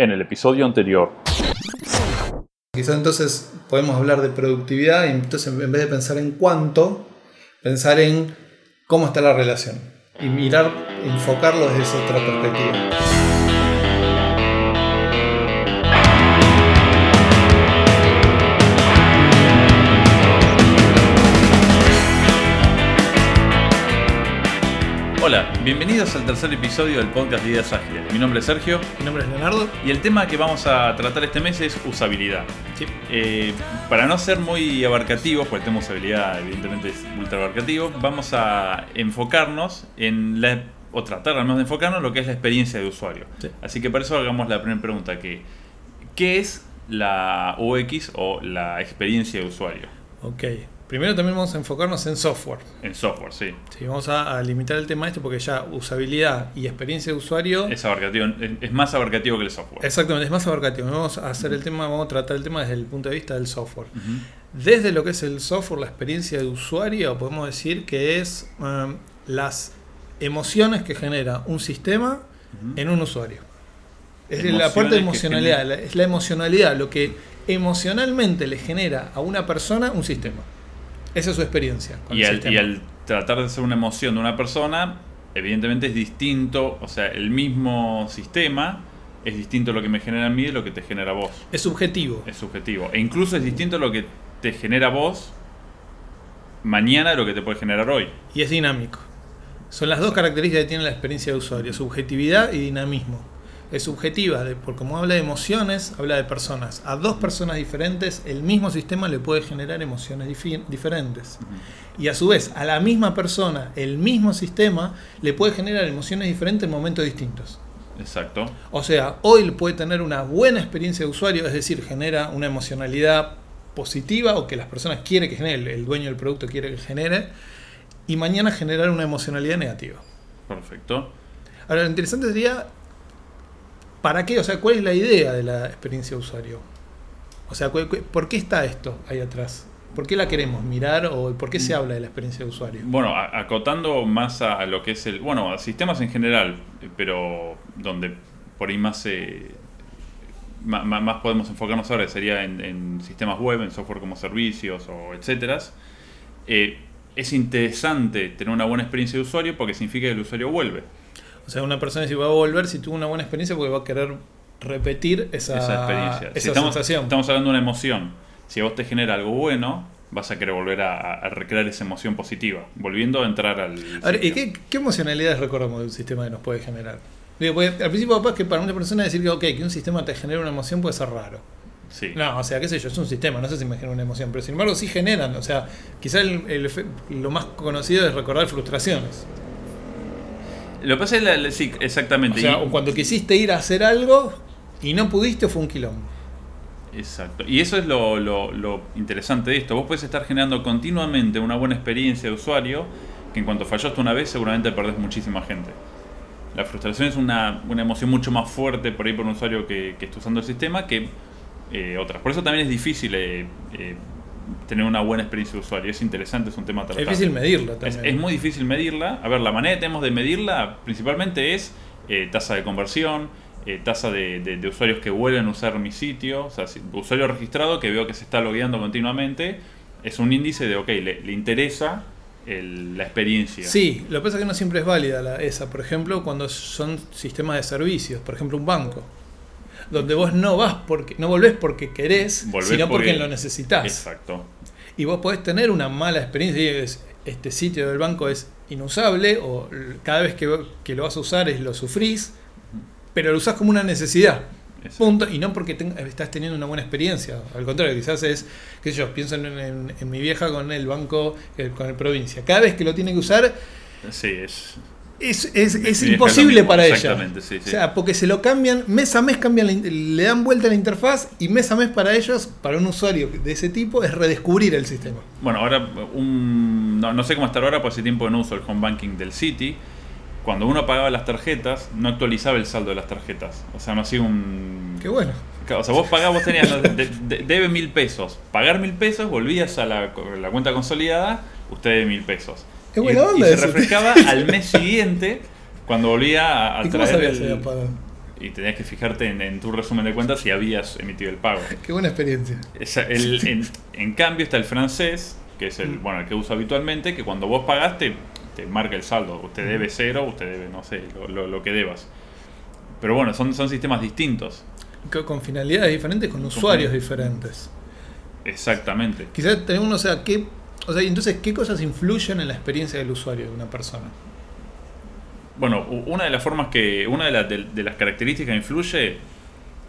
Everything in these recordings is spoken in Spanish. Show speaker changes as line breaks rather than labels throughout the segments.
En el episodio anterior.
Quizás entonces podemos hablar de productividad y entonces en vez de pensar en cuánto, pensar en cómo está la relación y mirar, enfocarlo desde esa otra perspectiva.
Bienvenidos al tercer episodio del podcast de Ideas Ágiles. Mi nombre es Sergio
Mi nombre es Leonardo.
y el tema que vamos a tratar este mes es usabilidad.
Sí.
Eh, para no ser muy abarcativos, porque el tema usabilidad evidentemente es ultra abarcativo, vamos a enfocarnos en la, o tratar al menos de enfocarnos en lo que es la experiencia de usuario.
Sí.
Así que para eso hagamos la primera pregunta, que ¿qué es la UX o la experiencia de usuario?
Ok. Primero también vamos a enfocarnos en software.
En software, sí.
Sí, vamos a, a limitar el tema este porque ya usabilidad y experiencia de usuario.
Es abarcativo, es- es más abarcativo que el software.
Exactamente, es más abarcativo. Vamos a hacer el tema, vamos a tratar el tema desde el punto de vista del software. Desde lo que es el software, la experiencia de usuario, podemos decir que es um, las emociones que genera un sistema en un usuario. Es
Emociones
la parte de emocionalidad, la- es la emocionalidad, lo que emocionalmente le genera a una persona un sistema. Esa es su experiencia. con
Y
el
y al tratar de ser una emoción de una persona, evidentemente es distinto, o sea, el mismo sistema es distinto lo que me genera a mí de lo que te genera a vos.
Es subjetivo.
Es subjetivo. E incluso es distinto lo que te genera a vos mañana de lo que te puede generar hoy.
y es dinámico. Son las dos características que tiene la experiencia de usuario, subjetividad y dinamismo. Es subjetiva, porque como habla de emociones, habla de personas. A dos personas diferentes, el mismo sistema le puede generar emociones diferentes. Y a su vez, a la misma persona, el mismo sistema le puede generar emociones diferentes en momentos distintos.
Exacto.
O sea, hoy puede tener una buena experiencia de usuario, es decir, genera una emocionalidad positiva o que las personas quieren que genere, el- el dueño del producto quiere que genere, y mañana generar una emocionalidad negativa.
Perfecto.
Ahora, lo interesante sería, ¿para qué? O sea, ¿cuál es la idea de la experiencia de usuario? O sea, ¿cu- cu- ¿por qué está esto ahí atrás? ¿Por qué la queremos mirar o por qué se habla de la experiencia de usuario?
Bueno, acotando más a lo que es el. Bueno, a sistemas en general, pero donde por ahí más. eh, más podemos enfocarnos ahora sería en, en sistemas web, en software como servicios o etcétera. Eh, es interesante tener una buena experiencia de usuario porque significa que el usuario vuelve.
O sea, una persona si va a volver, si tuvo una buena experiencia, porque va a querer repetir esa,
esa experiencia.
esa
Si estamos,
sensación.
estamos hablando de una emoción. Si a vos te genera algo bueno, vas a querer volver a, a recrear esa emoción positiva, volviendo a entrar al.
A ver, ¿y qué, qué emocionalidades recordamos de un sistema que nos puede generar? Digo, porque al principio capaz que para una persona decir que, ok, que un sistema te genera una emoción puede ser raro.
Sí.
No, o sea, qué sé yo, es un sistema, no sé si me genera una emoción, pero sin embargo sí generan, o sea, quizá el- el efe- lo más conocido es recordar frustraciones.
Lo que pasa es la, la- sí,
O
exactamente.
sea,
y-
o cuando quisiste ir a hacer algo y no pudiste fue un quilombo.
Exacto. Y eso es lo, lo- lo interesante de esto. Vos puedes estar generando continuamente una buena experiencia de usuario que en cuanto fallaste una vez seguramente perdés muchísima gente. La frustración es una, una emoción mucho más fuerte por ahí por un usuario que, que está usando el sistema que eh, otras. Por eso también es difícil eh, eh, tener una buena experiencia de usuario. Es interesante, es un tema a
Es difícil medirlo
Es,
también.
es muy difícil medirla. A ver, la manera que tenemos de medirla principalmente es eh, tasa de conversión, eh, tasa de, de- de usuarios que vuelven a usar mi sitio, o sea, si- usuario registrado que veo que se está logueando continuamente, es un índice de, ok, le, le interesa el- la experiencia.
Sí, lo que pasa es que no siempre es válida la, esa. Por ejemplo, cuando son sistemas de servicios, por ejemplo, un banco, donde vos no vas porque no volvés porque querés,
Volvés
sino porque,
porque-
lo necesitas.
Exacto.
Y vos podés tener una mala experiencia y es, este sitio del banco es inusable o cada vez que, que lo vas a usar es lo sufrís, pero lo usás como una necesidad.
Exacto.
Punto. Y no porque estás teniendo una buena experiencia. Al contrario, quizás es, qué sé yo, pienso en, en- en mi vieja con el banco, eh, con el provincia. Cada vez que lo tiene que usar,
Sí, es...
es, es, es imposible
mismo,
para ella.
exactamente, sí, sí.
O sea, porque se lo cambian, mes a mes cambian la le dan vuelta a la interfaz y mes a mes para ellos, para un usuario de ese tipo, es redescubrir el sistema.
Bueno, ahora un, no, no sé cómo estar ahora, por ese tiempo que no uso el home banking del City. Cuando uno pagaba las tarjetas, no actualizaba el saldo de las tarjetas. O sea, no hacía un...
Qué bueno.
O sea, vos pagabas, vos tenías, de- debe mil pesos. Pagar mil pesos, volvías a la, la cuenta consolidada, usted debe mil pesos. Y-
buena
y,
onda
se
eso.
refrescaba al mes siguiente, cuando volvía a, a
¿Y cómo
traer
sabías
el- y tenías que fijarte en, en tu resumen de cuentas si habías emitido el pago.
Qué buena experiencia.
Esa- el- en, en cambio está el francés, que es el,
Mm.
bueno, el que uso habitualmente, que cuando vos pagaste te marca el saldo. Usted debe cero, usted debe, no sé, lo, lo- lo que debas. Pero bueno, son, son sistemas distintos.
Co- Con finalidades diferentes, con usuarios diferentes.
Exactamente.
Quizás tenemos, o sea, ¿qué, o sea, entonces, ¿qué cosas influyen en la experiencia del usuario de una persona?
Bueno, una de las formas que, una de, las de, de las características que influye,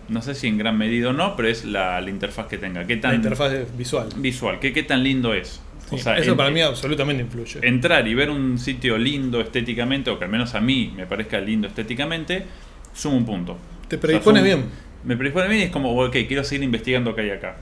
no sé si en gran medida o no, pero es la, la interfaz que tenga. ¿Qué tan
La interfaz visual.
visual? ¿Qué, qué tan lindo es?
Sí,
O sea,
eso
en-
para mí absolutamente influye.
entrar y ver un sitio lindo estéticamente, o que al menos a mí me parezca lindo estéticamente, suma un punto.
Te
O sea,
predispone
suma-
bien.
Me predispone bien y es como, ok, quiero seguir investigando qué hay acá.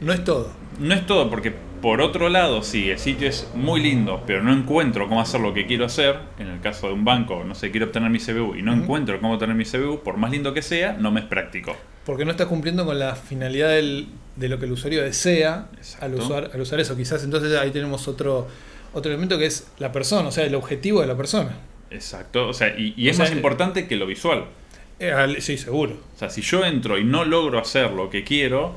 No es todo.
No es todo, porque por otro lado, si el sitio es muy lindo, pero no encuentro cómo hacer lo que quiero hacer, en el caso de un banco, no sé, quiero obtener mi CBU y no encuentro cómo obtener mi CBU, por más lindo que sea, no me es práctico.
Porque no está cumpliendo con la finalidad del- de lo que el usuario desea al usar, al usar eso. Quizás entonces ahí tenemos otro, otro elemento que es la persona, o sea, el objetivo de la persona.
Exacto, o sea, y, y
O
es
sea,
más importante que lo visual.
Eh, sí, seguro.
O sea, si yo entro y no logro hacer lo que quiero,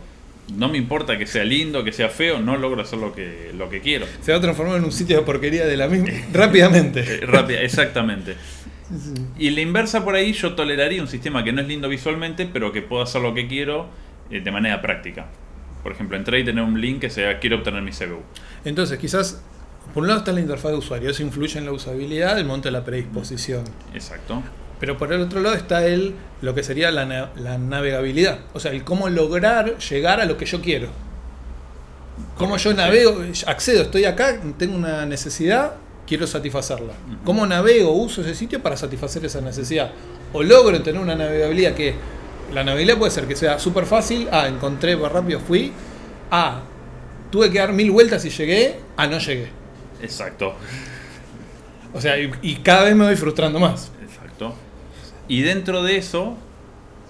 no me importa que sea lindo, que sea feo, no logro hacer lo que, lo que quiero.
Se va a transformar en un sitio de porquería de la misma rápidamente.
Eh, rápida, exactamente. Y la inversa por ahí, yo toleraría un sistema que no es lindo visualmente, pero que puedo hacer lo que quiero eh, de manera práctica. Por ejemplo, entrar y tener un link que sea quiero obtener mi CBU.
Entonces, quizás, por un lado está la interfaz de usuario, eso influye en la usabilidad, el monto de la predisposición.
Exacto.
Pero por el otro lado está el, lo que sería la, na- la navegabilidad, o sea, el cómo lograr llegar a lo que yo quiero. Cómo yo navego, accedo, estoy acá, tengo una necesidad, quiero satisfacerla. ¿Cómo navego, uso ese sitio para satisfacer esa necesidad? O logro tener una navegabilidad que la navegabilidad puede ser que sea súper fácil, ah, encontré, va rápido, fui, ah, tuve que dar mil vueltas y llegué, ah, no llegué.
Exacto.
O sea, y, y cada vez me voy frustrando más.
Y dentro de eso,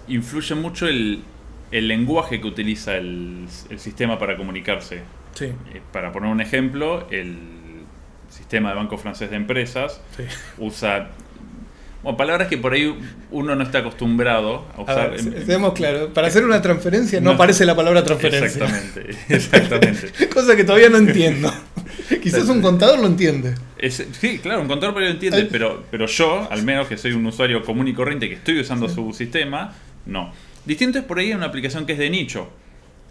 influye mucho el, el lenguaje que utiliza el, el sistema para comunicarse.
Sí,
Eh, Para poner un ejemplo, el sistema de Banco Francés de Empresas
sí.
usa bueno, palabras que por ahí uno no está acostumbrado a
A
usar.
ver, seamos claros, para hacer una transferencia no,
No.
aparece la palabra transferencia.
Exactamente, exactamente.
Cosa que todavía no entiendo. Quizás un contador lo entiende.
Es- sí, claro, un contador lo entiende,
Ay.
pero, pero yo, al menos que soy un usuario común y corriente que estoy usando su sistema, no. Distinto es por ahí en una aplicación que es de nicho.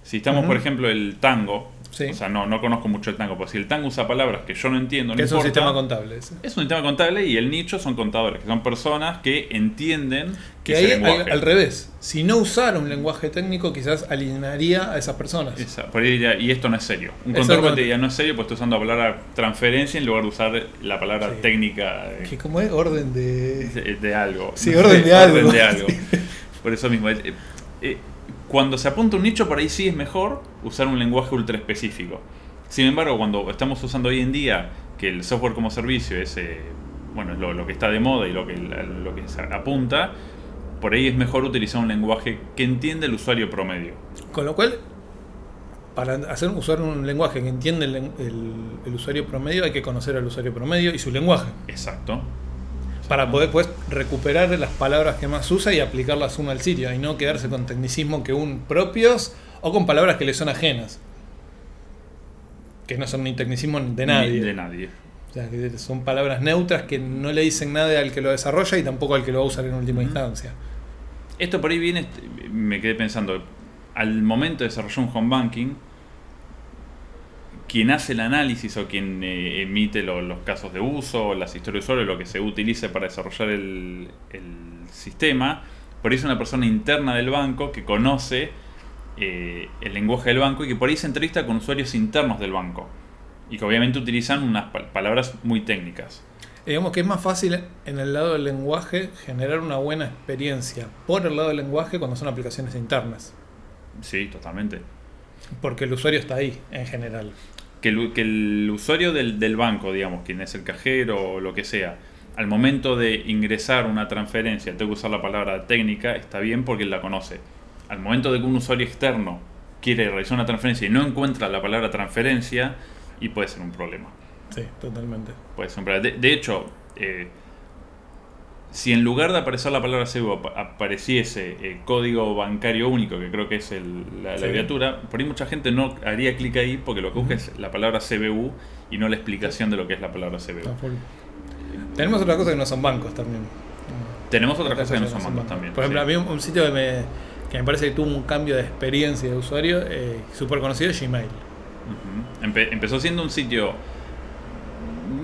Si estamos, por ejemplo, el tango,
Sí.
o sea, no, no conozco mucho el tango, pero si el tango usa palabras que yo no entiendo, no
es un sistema contable.
Es un sistema contable y el nicho son contadores, que son personas que entienden
Que
ese
ahí,
lenguaje.
al, al revés, si no usara un lenguaje técnico, quizás alinearía a esas personas.
Esa- por ahí diría, y esto no es serio. Un contador te diría no es serio, pues está usando la palabra transferencia en lugar de usar la palabra
Sí.
técnica de,
Que como es orden de...
de- de algo.
Sí, orden de algo.
Orden de algo. Por eso mismo. eh, eh, cuando se apunta un nicho, por ahí sí es mejor usar un lenguaje ultra específico. Sin embargo, cuando estamos usando hoy en día que el software como servicio es eh, bueno, es lo, lo que está de moda y lo que, lo que se apunta, por ahí es mejor utilizar un lenguaje que entiende el usuario promedio.
Con lo cual, para hacer usar un lenguaje que entiende el, el- el usuario promedio, hay que conocer al usuario promedio y su lenguaje.
Exacto.
Para poder pues, recuperar las palabras que más usa y aplicarlas uno al sitio y no quedarse con tecnicismos que un propios o con palabras que le son ajenas. Que no son ni tecnicismos de nadie.
Ni De nadie.
O sea, que son palabras neutras que no le dicen nada al que lo desarrolla y tampoco al que lo va a usar en última instancia.
Esto por ahí viene, me quedé pensando, al momento de desarrollar un home banking, quien hace el análisis o quien eh, emite lo- los casos de uso, las historias de usuario, lo que se utilice para desarrollar el, el sistema, por ahí es una persona interna del banco que conoce eh, el lenguaje del banco y que por ahí se entrevista con usuarios internos del banco y que obviamente utilizan unas pa- palabras muy técnicas.
Digamos que es más fácil en el lado del lenguaje generar una buena experiencia por el lado del lenguaje cuando son aplicaciones internas.
Sí, totalmente.
Porque el usuario está ahí en general.
Que el, que el usuario del, del banco, digamos, quien es el cajero o lo que sea, al momento de ingresar una transferencia, tengo que usar la palabra técnica, está bien porque él la conoce. Al momento de que un usuario externo quiere realizar una transferencia y no encuentra la palabra transferencia, y puede ser un problema.
Sí, totalmente.
Puede ser un problema. De, de hecho, eh, si en lugar de aparecer la palabra CBU ap- apareciese el código bancario único, que creo que es el- la,
Sí.
abreviatura, por ahí mucha gente no haría clic ahí porque lo que busca es la palabra CBU y no la explicación de lo que es la palabra CBU.
Tenemos otra cosa que no son bancos también.
Tenemos Otras cosas que no son bancos también.
Por ejemplo,
sí.
había un, un sitio que me, que me parece que tuvo un cambio de experiencia de usuario eh, súper conocido, Gmail.
Ujú. Empe- empezó siendo un sitio.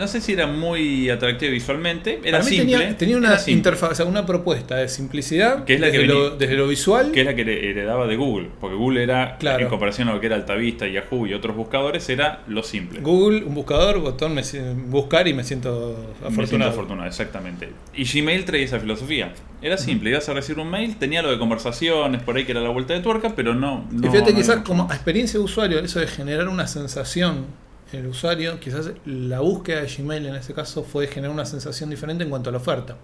No sé si era muy atractivo visualmente. Era simple.
tenía, tenía una
era
interfaz, o sea, una propuesta de simplicidad
Que es la
desde,
que
lo, desde lo visual.
Que es la que heredaba de Google. Porque Google era,
Claro.
en comparación a lo que era Altavista, Yahoo y otros buscadores, era lo simple.
Google, un buscador, botón, me, buscar y me siento
Me siento
afortunado.
afortunado, exactamente. Y Gmail traía esa filosofía. Era simple, ibas a recibir un mail, tenía lo de conversaciones por ahí que era la vuelta de tuerca, pero no. no
y fíjate,
no
quizás como experiencia de usuario, eso de generar una sensación en el usuario, quizás la búsqueda de Gmail en ese caso fue generar una sensación diferente en cuanto a la oferta.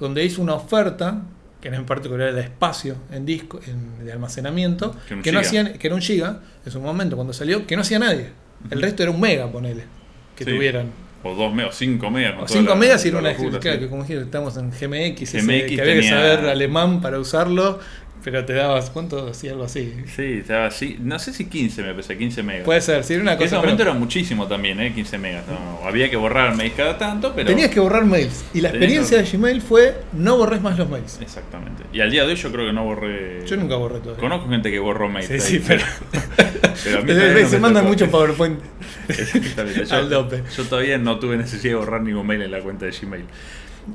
Donde hizo una oferta, que en particular era de espacio en disco, en, de almacenamiento,
Que
no hacían, que era un giga, en su momento cuando salió, que no hacía nadie. El resto era un mega, ponele, que
Sí.
tuvieran.
O dos megas, o cinco megas. con
O
toda
5
la-
megas era una
locura,
claro,
sí.
que como dijiste, estamos en GMX, ese
GMX
que había que saber alemán para usarlo, pero te dabas, ¿cuánto? Así, algo así.
Sí, estaba así. No sé si 15 me parece, 15 megas.
Puede ser, si era una
en ese
cosa.
momento
pero
era muchísimo también, ¿eh? 15 megas. no, había que borrar mails cada tanto, pero.
Tenías que borrar mails. Y la experiencia
que-
de Gmail fue no borres más los mails.
Exactamente. Y al día de hoy yo creo que no borré.
Yo nunca borré todo.
Conozco gente que borró mails.
Sí,
ahí,
sí, pero.
pero a mí todavía no
se mandan
tocó.
mucho PowerPoint.
Exactamente. Yo,
Al dope.
yo todavía no tuve necesidad de borrar ningún mail en la cuenta de Gmail.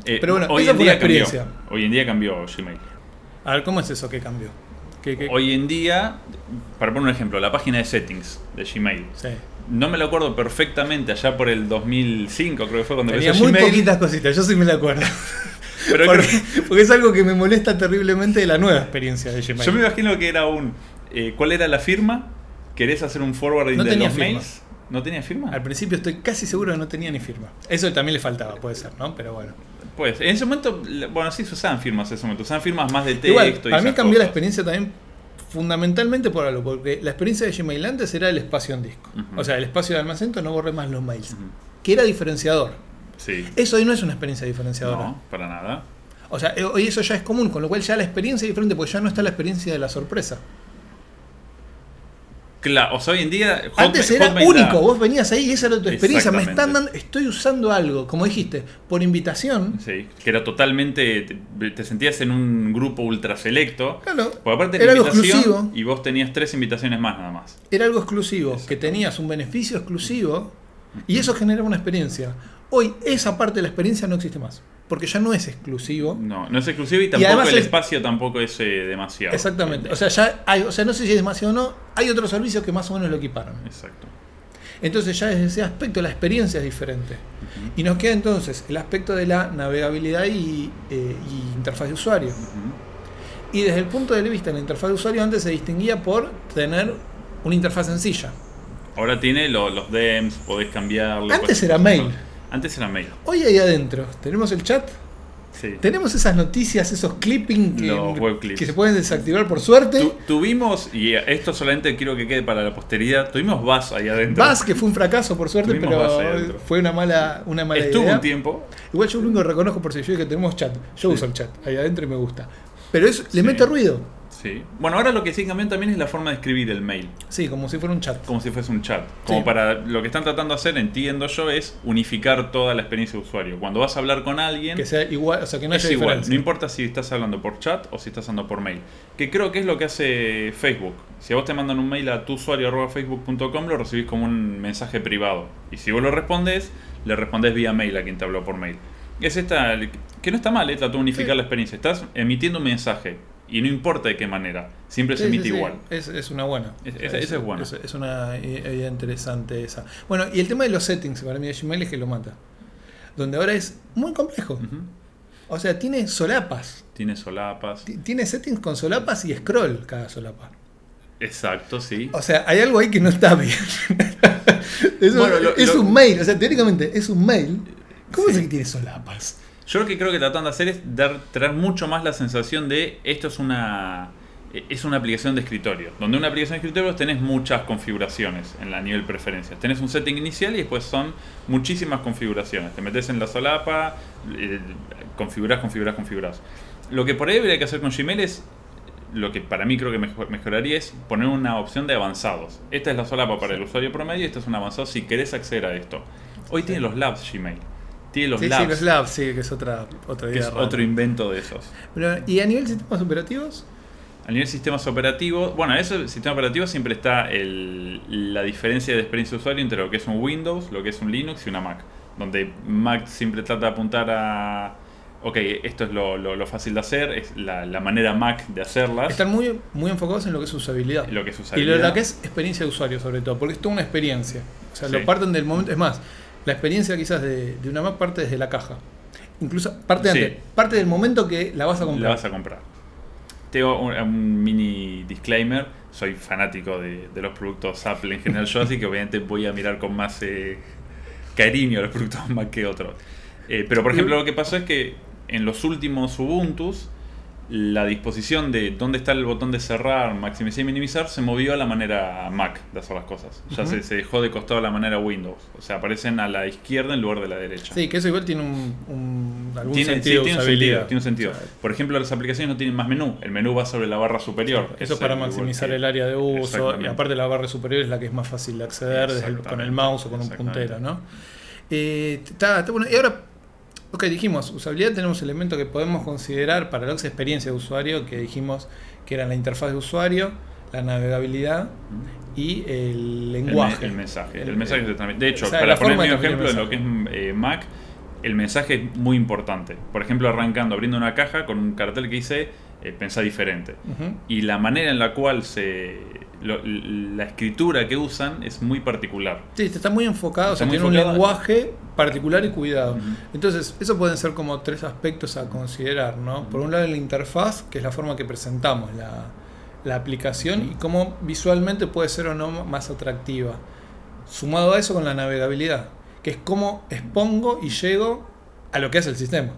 Eh,
Pero bueno,
hoy
esa
en
fue
día
experiencia.
cambió. Hoy en día cambió Gmail.
A ver, ¿cómo es eso que cambió? ¿Qué, qué?
Hoy en día, para poner un ejemplo, la página de settings de Gmail.
Sí.
No me lo acuerdo perfectamente allá por el 2005, creo que fue cuando
Tenía
empezó
muy
Gmail.
poquitas cositas, yo sí me la acuerdo.
Pero
porque, es algo que me molesta terriblemente de la nueva experiencia de Gmail.
yo me imagino que era un. eh, ¿Cuál era la firma? ¿Querés hacer un forwarding
No
de los
firma.
mails? ¿No tenía firma?
Al principio estoy casi seguro que no tenía ni firma. Eso también le faltaba, puede ser, ¿no? Pero bueno.
Pues, en ese momento, bueno, sí se usaban firmas en ese momento. Usaban firmas más de texto
Igual,
y
para mí
esas
cambió la experiencia también fundamentalmente por algo, porque la experiencia de Gmail antes era el espacio en disco. O sea, el espacio de almacenamiento no borré más los mails. Que era diferenciador.
Sí.
Eso hoy no es una experiencia diferenciadora.
No, para nada.
O sea, eh, hoy eso ya es común, con lo cual ya la experiencia es diferente, porque ya no está la experiencia de la sorpresa.
Claro, o sea, hoy en día.
Antes era
Hotmail
único,
da-
vos venías ahí y esa era tu experiencia. Me están dando, estoy usando algo, como dijiste, por invitación.
Sí, que era totalmente. Te, te sentías en un grupo ultra selecto.
Claro,
Porque aparte de
era algo
invitación,
exclusivo.
y vos tenías tres invitaciones más nada más.
Era algo exclusivo, que tenías un beneficio exclusivo y eso generaba una experiencia. Hoy esa parte de la experiencia no existe más, porque ya no es exclusivo.
No, no es exclusivo y tampoco el
es-
espacio tampoco es eh, demasiado.
Exactamente. O sea, ya hay, o sea, no sé si es demasiado o no, hay otros servicios que más o menos lo equiparon.
Exacto.
Entonces ya desde ese aspecto la experiencia es diferente. Y nos queda entonces el aspecto de la navegabilidad y, eh, y interfaz de usuario. Y desde el punto de vista de la interfaz de usuario antes se distinguía por tener una interfaz sencilla.
Ahora tiene lo- los DEMS, podés cambiarlo.
Antes era mail.
Antes era mail.
Hoy ahí adentro tenemos el chat,
Sí.
tenemos esas noticias, esos clipping que, se pueden desactivar por suerte.
Tu- tuvimos, y esto solamente quiero que quede para la posteridad, tuvimos Buzz ahí adentro.
Buzz, que fue un fracaso por suerte,
Tuvimos
pero fue una mala, una mala
Estuvo
idea.
un tiempo.
Igual yo lo único que reconozco por si yo que tenemos chat. Yo
Sí.
uso el chat ahí adentro y me gusta. Pero eso le
Sí.
mete ruido.
Sí. Bueno, ahora lo que sí cambió también es la forma de escribir el mail.
Sí, como si fuera un chat.
Como si fuese un chat. Como
Sí.
para lo que están tratando de hacer, entiendo yo, es unificar toda la experiencia de usuario. Cuando vas a hablar con alguien,
Que sea igual, o sea, que no
es
haya
igual. No importa si estás hablando por chat o si estás hablando por mail. Que creo que es lo que hace Facebook. Si a vos te mandan un mail a tu usuario arroba facebook.com, lo recibís como un mensaje privado. Y si vos lo respondes, le respondes vía mail a quien te habló por mail. Es esta, que no está mal, eh, trató de unificar
Sí.
la experiencia. Estás emitiendo un mensaje y no importa de qué manera, siempre se
Sí,
emite
sí, sí.
igual.
Es, es una buena.
Es- esa- esa es buena.
Es, es una idea interesante esa. Bueno, y el tema de los settings para mí de Gmail es que lo mata. Donde ahora es muy complejo. O sea, tiene solapas.
Tiene solapas.
Ti- Tiene settings con solapas y scroll cada solapa.
Exacto, sí.
O sea, hay algo ahí que no está bien. es un,
lo- lo-
un mail, o sea, teóricamente es un mail. ¿Cómo es que tiene solapas?
Yo lo que creo que tratan de hacer es dar, traer mucho más la sensación de esto es una eh, es una aplicación de escritorio. Donde una aplicación de escritorio tenés muchas configuraciones en la nivel preferencias. Tenés un setting inicial y después son muchísimas configuraciones. Te metes en la solapa, eh, configurás, configurás, configurás. Lo que por ahí habría que hacer con Gmail es lo que para mí creo que mejor- mejoraría es poner una opción de avanzados. Esta es la solapa para el usuario promedio y esta es un avanzado si querés acceder a esto. Hoy tiene los labs Gmail. Tiene los
sí, sí,
labs.
los labs, sí, que es otra, otra
que
idea
es
rara.
otro invento de esos.
¿Y a nivel de sistemas operativos?
A nivel de sistemas operativos, bueno, eso el sistema operativo siempre está el- la diferencia de experiencia de usuario entre lo que es un Windows, lo que es un Linux y una Mac. Donde Mac siempre trata de apuntar a, ok, esto es lo, lo- lo fácil de hacer, es la, la manera Mac de hacerlas.
Están muy, muy enfocados en lo que es usabilidad.
Lo que es
Y
usabilidad.
lo, lo que es experiencia de usuario, sobre todo, porque es toda una experiencia. O sea,
Sí.
lo parten del momento. Es más, la experiencia quizás de, de una Mac parte desde la caja. Incluso parte,
Sí.
antes, parte del momento que la vas a comprar.
La vas a comprar. Tengo un, un mini disclaimer. Soy fanático de, de los productos Apple en general yo, así que obviamente voy a mirar con más eh, cariño los productos Mac que otros. Eh, pero por ejemplo lo que pasó es que en los últimos Ubuntus la disposición de dónde está el botón de cerrar, maximizar y minimizar se movió a la manera Mac de hacer las cosas. Ya se, se dejó de costado la manera Windows. O sea, aparecen a la izquierda en lugar de la derecha.
Sí, que eso igual tiene un, un- algún
Tiene, sí,
sentido de
tiene un sentido, tiene un sentido.
O sea,
Por ejemplo, las aplicaciones no tienen más menú. El menú va sobre la barra superior.
Eso es para maximizar el área de uso y aparte la barra superior es la que es más fácil de acceder desde el- con el mouse o con un puntero, ¿no? Eh, bueno. Y ahora, ok, dijimos, usabilidad tenemos elementos que podemos considerar para es experiencia de usuario, que dijimos que eran la interfaz de usuario, la navegabilidad y el
El,
lenguaje.
el mensaje. El,
El-
mensaje transmite. De hecho,
o sea,
para
la
poner mi
de
ejemplo
el
en lo que es eh, Mac, el mensaje es muy importante. Por ejemplo, arrancando, abriendo una caja con un cartel que dice eh, pensá diferente.
Ujú.
Y la manera en la cual se. lo- la escritura que usan es muy particular.
Sí, está muy enfocado, o
Está
sea,
muy
tiene un
enfocado.
lenguaje particular y cuidado.
Ujú.
Entonces, eso pueden ser como tres aspectos a considerar, ¿no? Por un lado, la interfaz, que es la forma que presentamos la, la aplicación y cómo visualmente puede ser o no más atractiva. Sumado a eso con la navegabilidad, que es cómo expongo y llego a lo que hace el sistema.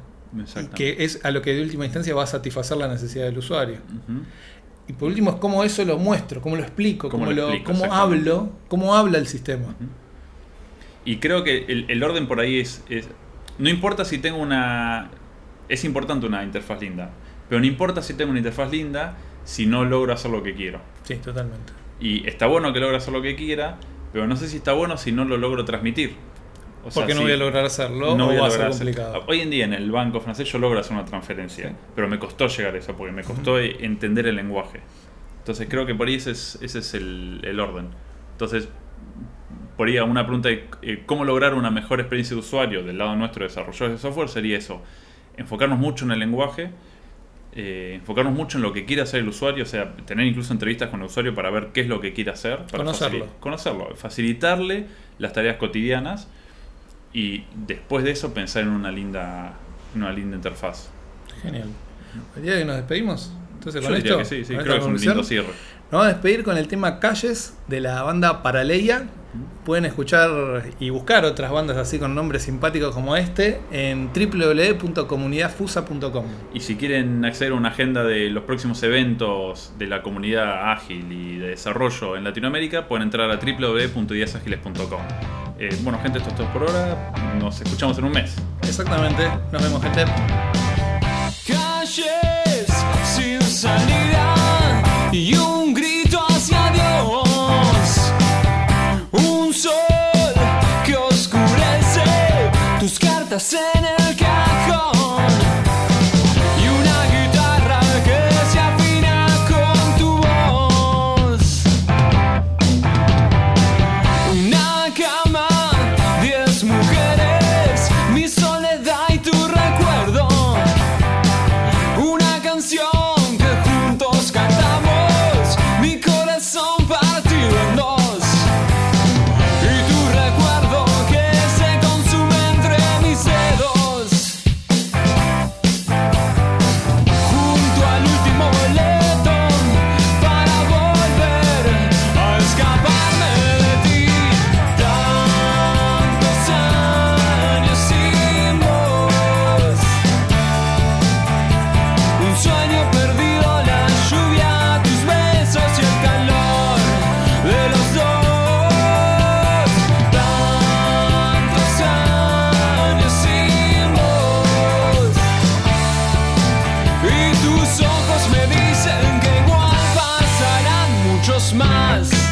Y que es a lo que de última instancia va a satisfacer la necesidad del usuario. Y por último es cómo eso lo muestro, cómo lo explico,
Cómo
cómo,
lo explico,
cómo hablo, cómo habla el sistema.
Y creo que el, el orden por ahí es, es- No importa si tengo una... Es importante una interfaz linda. Pero no importa si tengo una interfaz linda si no logro hacer lo que quiero.
Sí, totalmente.
Y está bueno que logre hacer lo que quiera, pero no sé si está bueno si no lo logro transmitir. O sea,
Porque no voy a lograr hacerlo
no
o
voy a
va a ser
hacer-
complicado.
Hoy en día en el banco francés yo logro hacer una transferencia,
Sí.
pero me costó llegar a eso, porque me costó entender el lenguaje. Entonces creo que por ahí ese es, ese es el, el orden. Entonces, por ahí una pregunta de eh, cómo lograr una mejor experiencia de usuario del lado nuestro de desarrolladores de software sería eso, enfocarnos mucho en el lenguaje, eh, enfocarnos mucho en lo que quiere hacer el usuario, o sea, tener incluso entrevistas con el usuario para ver qué es lo que quiere hacer. Para
Conocerlo.
conocerlo, facilitarle las tareas cotidianas y después de eso pensar en una linda, una linda interfaz.
Genial. El día que nos despedimos, entonces
Yo
con
diría
esto,
que sí, sí, creo que es un lindo cierre.
nos vamos a despedir con el tema Calles de la banda Paraleia. Pueden escuchar y buscar otras bandas así con nombres simpáticos como este en www.comunidadfusa.com.
Y si quieren acceder a una agenda de los próximos eventos de la comunidad ágil y de desarrollo en Latinoamérica, pueden entrar a www.ideasagiles.com. Eh, bueno, gente, esto es todo por ahora. Nos escuchamos en un mes.
Exactamente. Nos vemos, gente.
calles sin salida y un grito hacia Dios. Un sol que oscurece tus cartas en más.